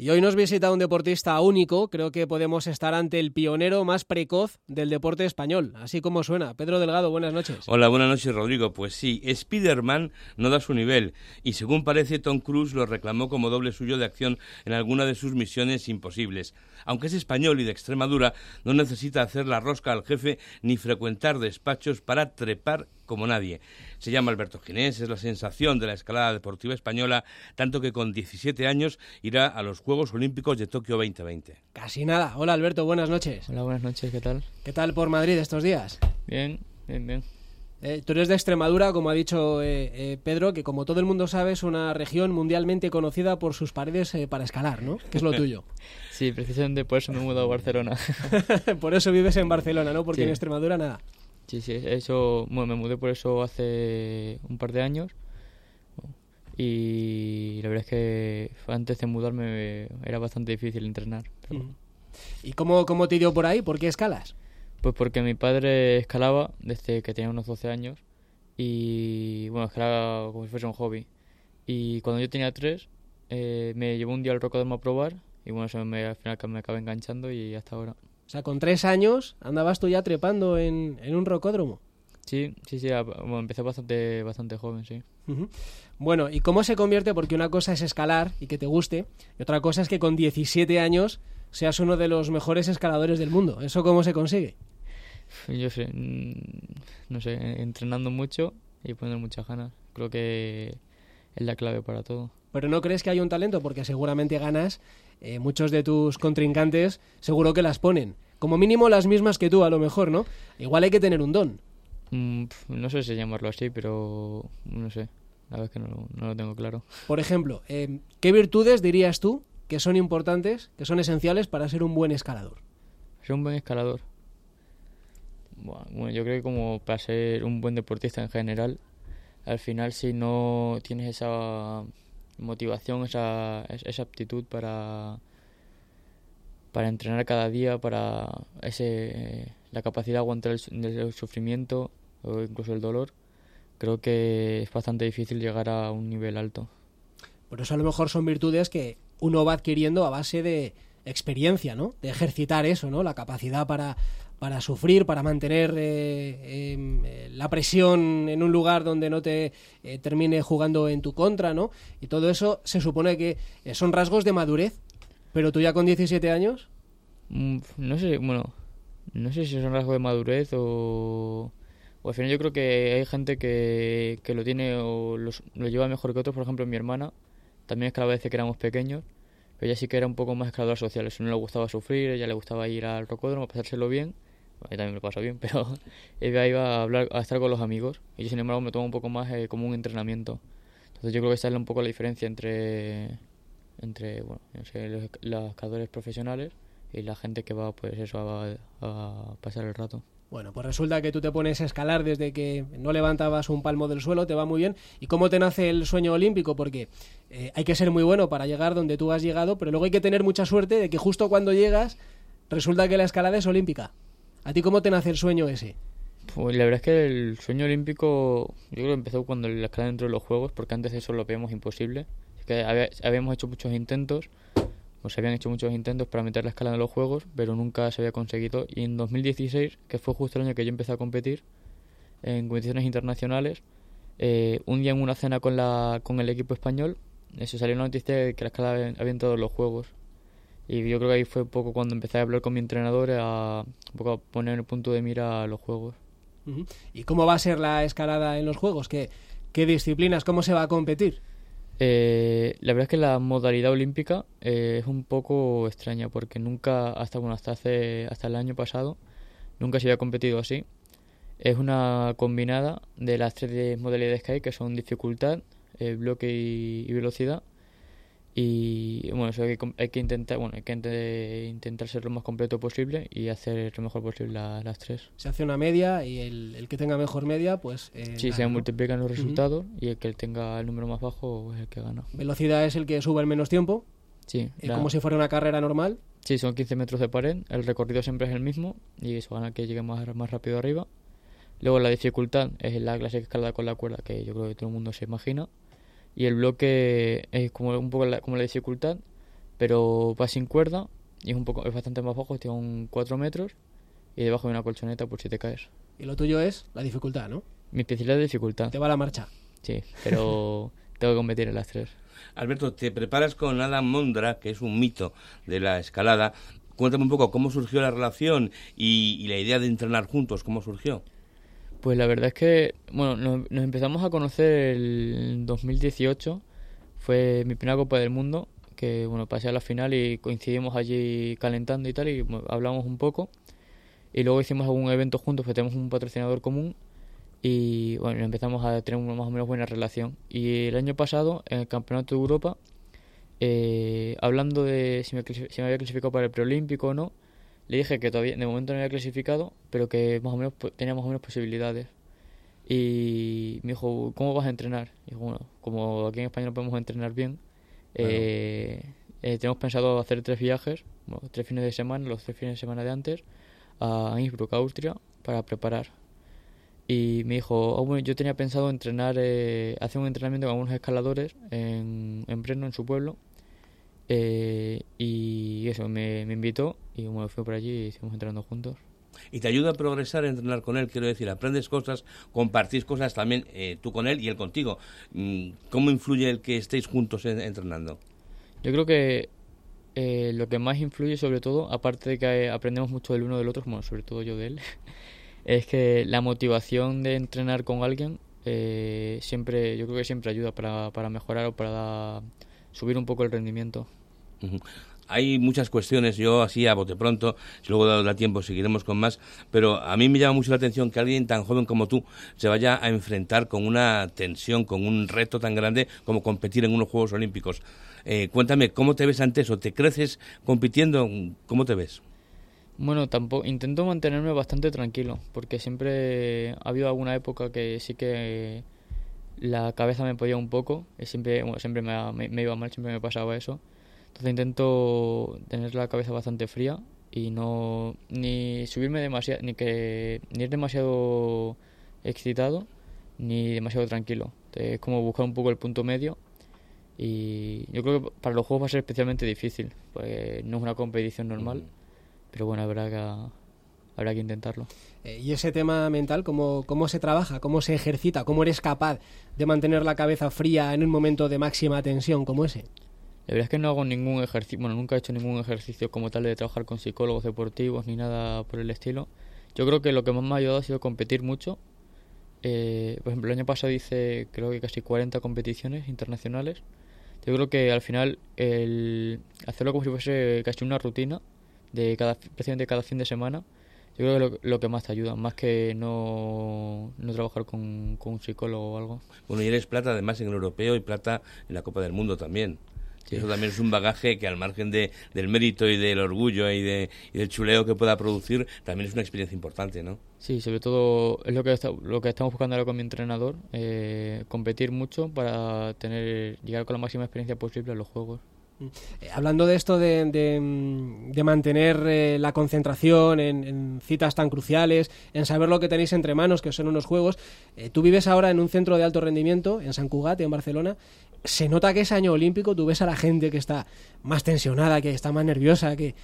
Y hoy nos visita un deportista único, creo que podemos estar ante el pionero más precoz del deporte español, así como suena. Pedro Delgado, buenas noches. Hola, buenas noches Rodrigo. Pues sí, Spider-Man no da su nivel y según parece Tom Cruise lo reclamó como doble suyo de acción en alguna de sus misiones imposibles. Aunque es español y de Extremadura, no necesita hacer la rosca al jefe ni frecuentar despachos para trepar como nadie. Se llama Alberto Ginés, es la sensación de la escalada deportiva española, tanto que con 17 años irá a los Juegos Olímpicos de Tokio 2020. Casi nada. Hola Alberto, buenas noches. Hola, buenas noches, ¿qué tal? ¿Qué tal por Madrid estos días? Bien, bien, bien. Eh, tú eres de Extremadura, como ha dicho eh, eh, Pedro, que como todo el mundo sabe es una región mundialmente conocida por sus paredes para escalar, ¿no? Que es lo tuyo. sí, precisamente por eso me he mudado a Barcelona. por eso vives en Barcelona, ¿no? Porque en Extremadura nada. Sí, sí, eso, bueno, me mudé por eso hace un par de años y la verdad es que antes de mudarme era bastante difícil entrenar. ¿Y cómo, cómo te dio por ahí? ¿Por qué escalas? Pues porque mi padre escalaba desde que tenía unos 12 años y bueno, escalaba como si fuese un hobby. Y cuando yo tenía 3 eh, me llevó un día al rocódromo a probar y bueno, eso me, al final me acabé enganchando y hasta ahora. O sea, con tres años andabas tú ya trepando en, un rocódromo. Sí, sí, sí, empecé bastante, bastante joven, sí. Bueno, ¿y cómo se convierte? Porque una cosa es escalar y que te guste, y otra cosa es que con 17 años seas uno de los mejores escaladores del mundo. ¿Eso cómo se consigue? Yo sé, mm, no sé, entrenando mucho y poniendo muchas ganas. Creo que es la clave para todo. Pero ¿no crees que hay un talento? Porque seguramente ganas eh, muchos de tus contrincantes seguro que las ponen. Como mínimo las mismas que tú, a lo mejor, ¿no? Igual hay que tener un don. Mm, no sé si llamarlo así, pero no sé. La verdad es que no, lo tengo claro. Por ejemplo, eh, ¿qué virtudes dirías tú que son importantes, que son esenciales para ser un buen escalador? Ser un buen escalador. Bueno, yo creo que como para ser un buen deportista en general, al final si no tienes esa motivación, esa, esa aptitud para, para entrenar cada día, para ese, la capacidad de aguantar el, sufrimiento o incluso el dolor, creo que es bastante difícil llegar a un nivel alto. Por eso a lo mejor son virtudes que uno va adquiriendo a base de experiencia, ¿no? De ejercitar eso, ¿no? La capacidad para, para sufrir, para mantener eh, em, eh, la presión en un lugar donde no te eh, termine jugando en tu contra, ¿no? Y todo eso se supone que son rasgos de madurez. Pero tú ya con 17 años... Mm, no sé, bueno, no sé si son rasgos de madurez o... O al final yo creo que hay gente que, que lo tiene o lo lleva mejor que otros. Por ejemplo, mi hermana también escalaba desde que éramos pequeños, ella sí que era un poco más escaladora social. Eso no le gustaba sufrir, ella le gustaba ir al rocódromo, pasárselo bien a mí también me pasa bien, pero ella iba a hablar, a estar con los amigos y yo sin embargo me tomo un poco más eh, como un entrenamiento. Entonces yo creo que esa es un poco la diferencia entre, entre bueno, los, los escaladores profesionales y la gente que va pues eso a, a, pasar el rato. Bueno, pues resulta que tú te pones a escalar desde que no levantabas un palmo del suelo, te va muy bien. ¿Y cómo te nace el sueño olímpico? Porque eh, hay que ser muy bueno para llegar donde tú has llegado, pero luego hay que tener mucha suerte de que justo cuando llegas resulta que la escalada es olímpica. ¿A ti cómo te nace el sueño ese? Pues la verdad es que el sueño olímpico yo creo que empezó cuando la escala dentro de los Juegos, porque antes de eso lo veíamos imposible. habíamos hecho muchos intentos, o se habían hecho muchos intentos para meter la escala en los Juegos, pero nunca se había conseguido. Y en 2016, que fue justo el año que yo empecé a competir en competiciones internacionales, eh, un día en una cena con, la, con el equipo español, eso salió una noticia de que la escala había entrado en los Juegos. Y yo creo que ahí fue un poco cuando empecé a hablar con mi entrenador, a, un poco a poner el punto de mira los juegos. ¿Y cómo va a ser la escalada en los juegos? ¿Qué, qué disciplinas? ¿Cómo se va a competir? Eh, la verdad es que la modalidad olímpica eh, es un poco extraña porque nunca, hasta bueno, hasta hace, hasta el año pasado, nunca se había competido así. Es una combinada de las tres modalidades que hay, que son dificultad, eh, bloque y velocidad y bueno eso hay que, hay que intentar bueno hay que intentar ser lo más completo posible y hacer lo mejor posible las tres. Se hace una media y el, el que tenga mejor media pues eh, sí se multiplican los resultados y el que tenga el número más bajo es el que gana. Velocidad es el que sube el menos tiempo. Sí eh, como si fuera una carrera normal. Sí son 15 metros de pared el recorrido siempre es el mismo y eso gana que llegue más, más rápido arriba. Luego la dificultad es la clase escalada con la cuerda que yo creo que todo el mundo se imagina y el bloque es como un poco la, como la dificultad, pero va sin cuerda y es, un poco, es bastante más bajo, tiene un 4 metros y debajo hay una colchoneta por si te caes. Y lo tuyo es la dificultad, ¿no? Mi especialidad es dificultad. Te va la marcha. Sí, pero tengo que competir en las tres. Alberto, te preparas con Adam Mondra, que es un mito de la escalada. Cuéntame un poco cómo surgió la relación y, la idea de entrenar juntos, cómo surgió. Pues la verdad es que, bueno, nos, empezamos a conocer en 2018. Fue mi primera Copa del Mundo, que bueno, pasé a la final y coincidimos allí calentando y tal, y hablamos un poco. Y luego hicimos algún evento juntos, que tenemos un patrocinador común y bueno, empezamos a tener una más o menos buena relación. Y el año pasado, en el Campeonato de Europa, eh, hablando de si me, si me, había clasificado para el preolímpico o no, le dije que todavía de momento no había clasificado, pero que más o menos tenía más o menos posibilidades. Y me dijo, ¿cómo vas a entrenar? Y dijo, bueno, como aquí en España no podemos entrenar bien, eh, eh, tenemos pensado hacer tres viajes, bueno, tres fines de semana, los tres fines de semana de antes, a Innsbruck, Austria, para preparar y me dijo, oh, bueno, yo tenía pensado entrenar, eh, hacer un entrenamiento con algunos escaladores en, en Breno, en su pueblo, eh, y eso, me, me, invitó y bueno, fui por allí y hicimos entrenando juntos. ¿Y te ayuda a progresar entrenar con él? Quiero decir, aprendes cosas, compartís cosas también eh, tú con él y él contigo. Mm, ¿Cómo influye el que estéis juntos entrenando? Yo creo que eh, lo que más influye sobre todo, aparte de que aprendemos mucho del uno del otro, bueno, sobre todo yo de él, es que la motivación de entrenar con alguien eh, siempre, yo creo que siempre ayuda para, para mejorar o para subir un poco el rendimiento. Hay muchas cuestiones, yo así a bote pronto, si luego da tiempo seguiremos con más, pero a mí me llama mucho la atención que alguien tan joven como tú se vaya a enfrentar con una tensión, con un reto tan grande como competir en unos Juegos Olímpicos. Eh, cuéntame, ¿cómo te ves ante eso? ¿Te creces compitiendo? ¿Cómo te ves? Bueno, tampoco intento mantenerme bastante tranquilo, porque siempre ha habido alguna época que sí que la cabeza me podía un poco, siempre, siempre me, me, iba mal, siempre me pasaba eso. Entonces intento tener la cabeza bastante fría y no ni subirme demasiado, ni que ni ir demasiado excitado, ni demasiado tranquilo. es como buscar un poco el punto medio y yo creo que para los juegos va a ser especialmente difícil, porque no es una competición normal pero bueno, habrá que, habrá que intentarlo. Eh, ¿Y ese tema mental, cómo, cómo se trabaja, cómo se ejercita, cómo eres capaz de mantener la cabeza fría en un momento de máxima tensión como ese? La verdad es que no hago ningún ejercicio, bueno, nunca he hecho ningún ejercicio como tal de trabajar con psicólogos deportivos ni nada por el estilo. Yo creo que lo que más me ha ayudado ha sido competir mucho. Eh, por ejemplo, el año pasado hice creo que casi 40 competiciones internacionales. Yo creo que al final el hacerlo como si fuese casi una rutina de cada, precisamente cada fin de semana, yo creo que lo, lo que más te ayuda, más que no, no trabajar con, un psicólogo o algo. Bueno, y eres plata además en el europeo y plata en la Copa del Mundo también. Eso también es un bagaje que al margen de, del mérito y del orgullo y, de, y del chuleo que pueda producir, también es una experiencia importante, ¿no? Sí, sobre todo es lo que, lo que estamos buscando ahora con mi entrenador, eh, competir mucho para tener llegar con la máxima experiencia posible a los Juegos. Eh, hablando de esto de, de, mantener eh, la concentración en, citas tan cruciales, en saber lo que tenéis entre manos, que son unos juegos, eh, tú vives ahora en un centro de alto rendimiento, en San Cugat, en Barcelona. Se nota que es año olímpico, tú ves a la gente que está más tensionada, que está más nerviosa, que,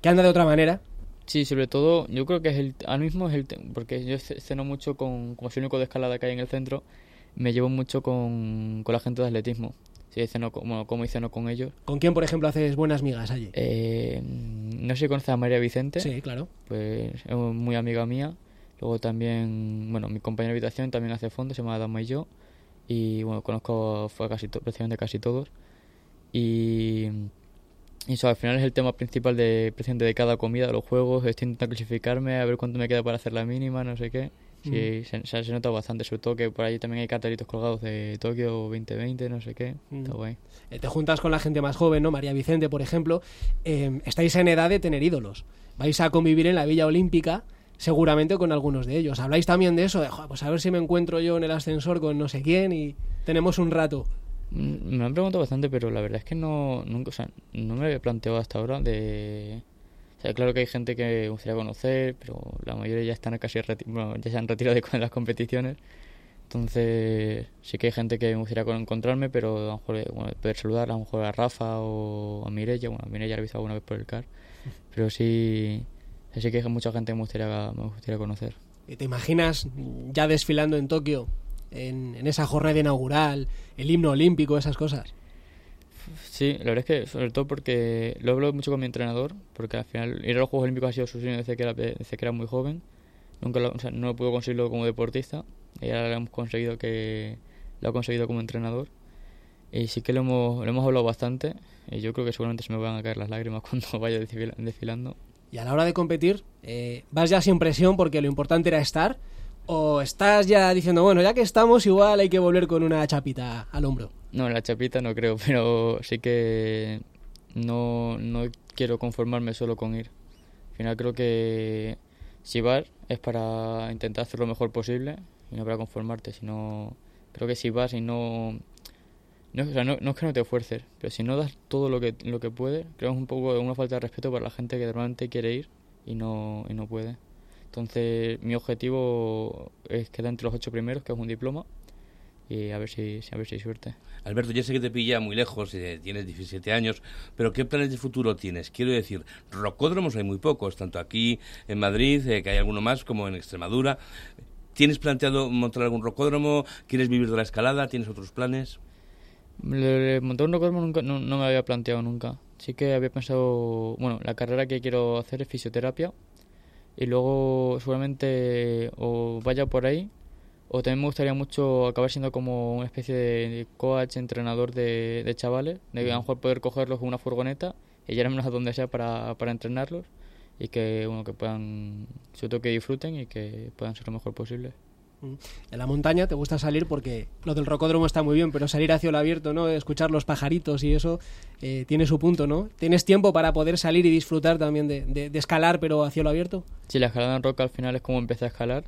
que anda de otra manera. Sí, sobre todo, yo creo que es el, ahora mismo es el, porque yo ceno mucho con, como soy el único de escalada que hay en el centro, me llevo mucho con, con la gente de atletismo. Sí, ceno, como, como hice no con ellos. ¿Con quién, por ejemplo, haces buenas migas allí? Eh, no sé si conoces a María Vicente. Sí, claro. Pues es muy amiga mía. Luego también, bueno, mi compañera de habitación también hace fondo, se llama Dama y yo. Y bueno, conozco fue casi prácticamente casi todos. Y, eso al final es el tema principal de, de cada comida los juegos. Estoy intentando clasificarme, a ver cuánto me queda para hacer la mínima, no sé qué. Sí, se, se, nota bastante, sobre todo que por ahí también hay cartelitos colgados de Tokio 2020, no sé qué. Está guay. Eh, te juntas con la gente más joven, ¿no? María Vicente, por ejemplo. Eh, estáis en edad de tener ídolos. Vais a convivir en la Villa Olímpica, seguramente con algunos de ellos. Habláis también de eso, de, pues a ver si me encuentro yo en el ascensor con no sé quién y tenemos un rato. Mm, me han preguntado bastante, pero la verdad es que no, nunca, o sea, no me había planteado hasta ahora de claro que hay gente que me gustaría conocer, pero la mayoría ya están casi ya se han retirado de las competiciones. Entonces, sí que hay gente que me gustaría encontrarme, pero a lo mejor bueno, poder saludar a lo mejor a Rafa o a Mirella. Bueno, a Mirella la he visto alguna vez por el CAR, pero sí, sí que hay mucha gente que me gustaría, me gustaría conocer. ¿Y ¿Te imaginas ya desfilando en Tokio, en, en esa jornada inaugural, el himno olímpico, esas cosas? Sí, la verdad es que sobre todo porque lo hablo mucho con mi entrenador, porque al final ir a los Juegos Olímpicos ha sido su sueño desde que era, desde que era muy joven. Nunca lo, no pudo conseguirlo como deportista y ahora lo hemos conseguido que lo ha conseguido como entrenador. Y sí que lo hemos, lo hemos hablado bastante y yo creo que seguramente se me van a caer las lágrimas cuando vaya desfilando. Y a la hora de competir, eh, ¿vas ya sin presión porque lo importante era estar? ¿O estás ya diciendo, bueno, ya que estamos, igual hay que volver con una chapita al hombro? No, la chapita no creo, pero sí que no, no quiero conformarme solo con ir. Al final creo que si vas es para intentar hacer lo mejor posible y no para conformarte, sino creo que si vas y no no, es que no te esfuerces, pero si no das todo lo que lo que puedes, creo que es un poco una falta de respeto para la gente que realmente quiere ir y no y no puede. Entonces, mi objetivo es quedar entre los ocho primeros, que es un diploma, y a ver si, a ver si hay suerte. Alberto, ya sé que te pilla muy lejos, eh, tienes 17 años, pero ¿qué planes de futuro tienes? Quiero decir, rocódromos hay muy pocos, tanto aquí en Madrid, eh, que hay alguno más, como en Extremadura. ¿Tienes planteado montar algún rocódromo? ¿Quieres vivir de la escalada? ¿Tienes otros planes? montar un rocódromo nunca, no, no me había planteado nunca. Sí que había pensado, bueno, la carrera que quiero hacer es fisioterapia y luego seguramente o vaya por ahí o también me gustaría mucho acabar siendo como una especie de coach, entrenador de, de chavales, de a lo mejor poder cogerlos con una furgoneta y llevarlos a donde sea para, para entrenarlos y que, bueno, que puedan, sobre todo que disfruten y que puedan ser lo mejor posible. En la montaña te gusta salir porque lo del rocódromo está muy bien, pero salir hacia el abierto, ¿no? Escuchar los pajaritos y eso eh, tiene su punto, ¿no? ¿Tienes tiempo para poder salir y disfrutar también de, de, de escalar, pero hacia lo abierto? Sí, la escalada en roca al final es como empecé a escalar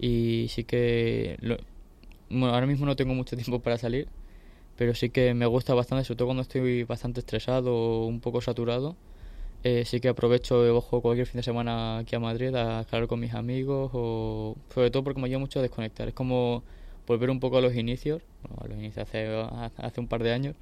y sí que... Lo, bueno, ahora mismo no tengo mucho tiempo para salir, pero sí que me gusta bastante, sobre todo cuando estoy bastante estresado o un poco saturado eh, sí que aprovecho y ojo cualquier fin de semana aquí a Madrid a escalar con mis amigos o sobre todo porque me ayuda mucho a desconectar. Es como volver un poco a los inicios, a los inicios hace, hace un par de años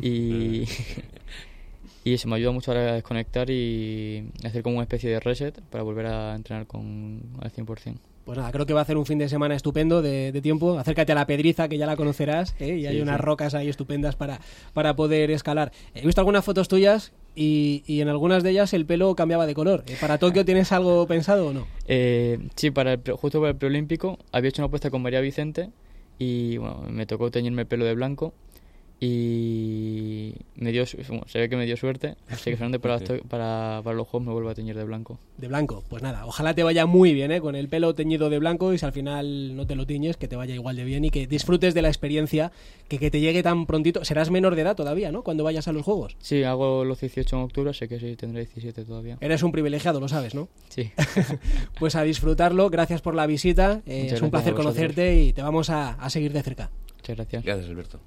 y, y eso me ayuda mucho a desconectar y hacer como una especie de reset para volver a entrenar con al 100%. Pues nada, creo que va a ser un fin de semana estupendo de, de tiempo. Acércate a la Pedriza, que ya la conocerás, ¿eh? y hay sí, unas sí. rocas ahí estupendas para, para poder escalar. He visto algunas fotos tuyas y, y, en algunas de ellas el pelo cambiaba de color. ¿Eh? ¿Para Tokio tienes algo pensado o no? Eh, sí, para el, justo para el preolímpico había hecho una apuesta con María Vicente y bueno, me tocó teñirme el pelo de blanco y me dio bueno, se ve que me dio suerte así que solamente para, para, para, los juegos me vuelvo a teñir de blanco. De blanco pues nada ojalá te vaya muy bien ¿eh? con el pelo teñido de blanco y si al final no te lo tiñes que te vaya igual de bien y que disfrutes de la experiencia que, que te llegue tan prontito. Serás menor de edad todavía ¿no? cuando vayas a los juegos. Sí hago los 18 en octubre sé que sí tendré 17 todavía. Eres un privilegiado lo sabes ¿no? sí. Pues a disfrutarlo gracias por la visita eh, es un placer conocerte y te vamos a, a seguir de cerca. Muchas gracias. Gracias Alberto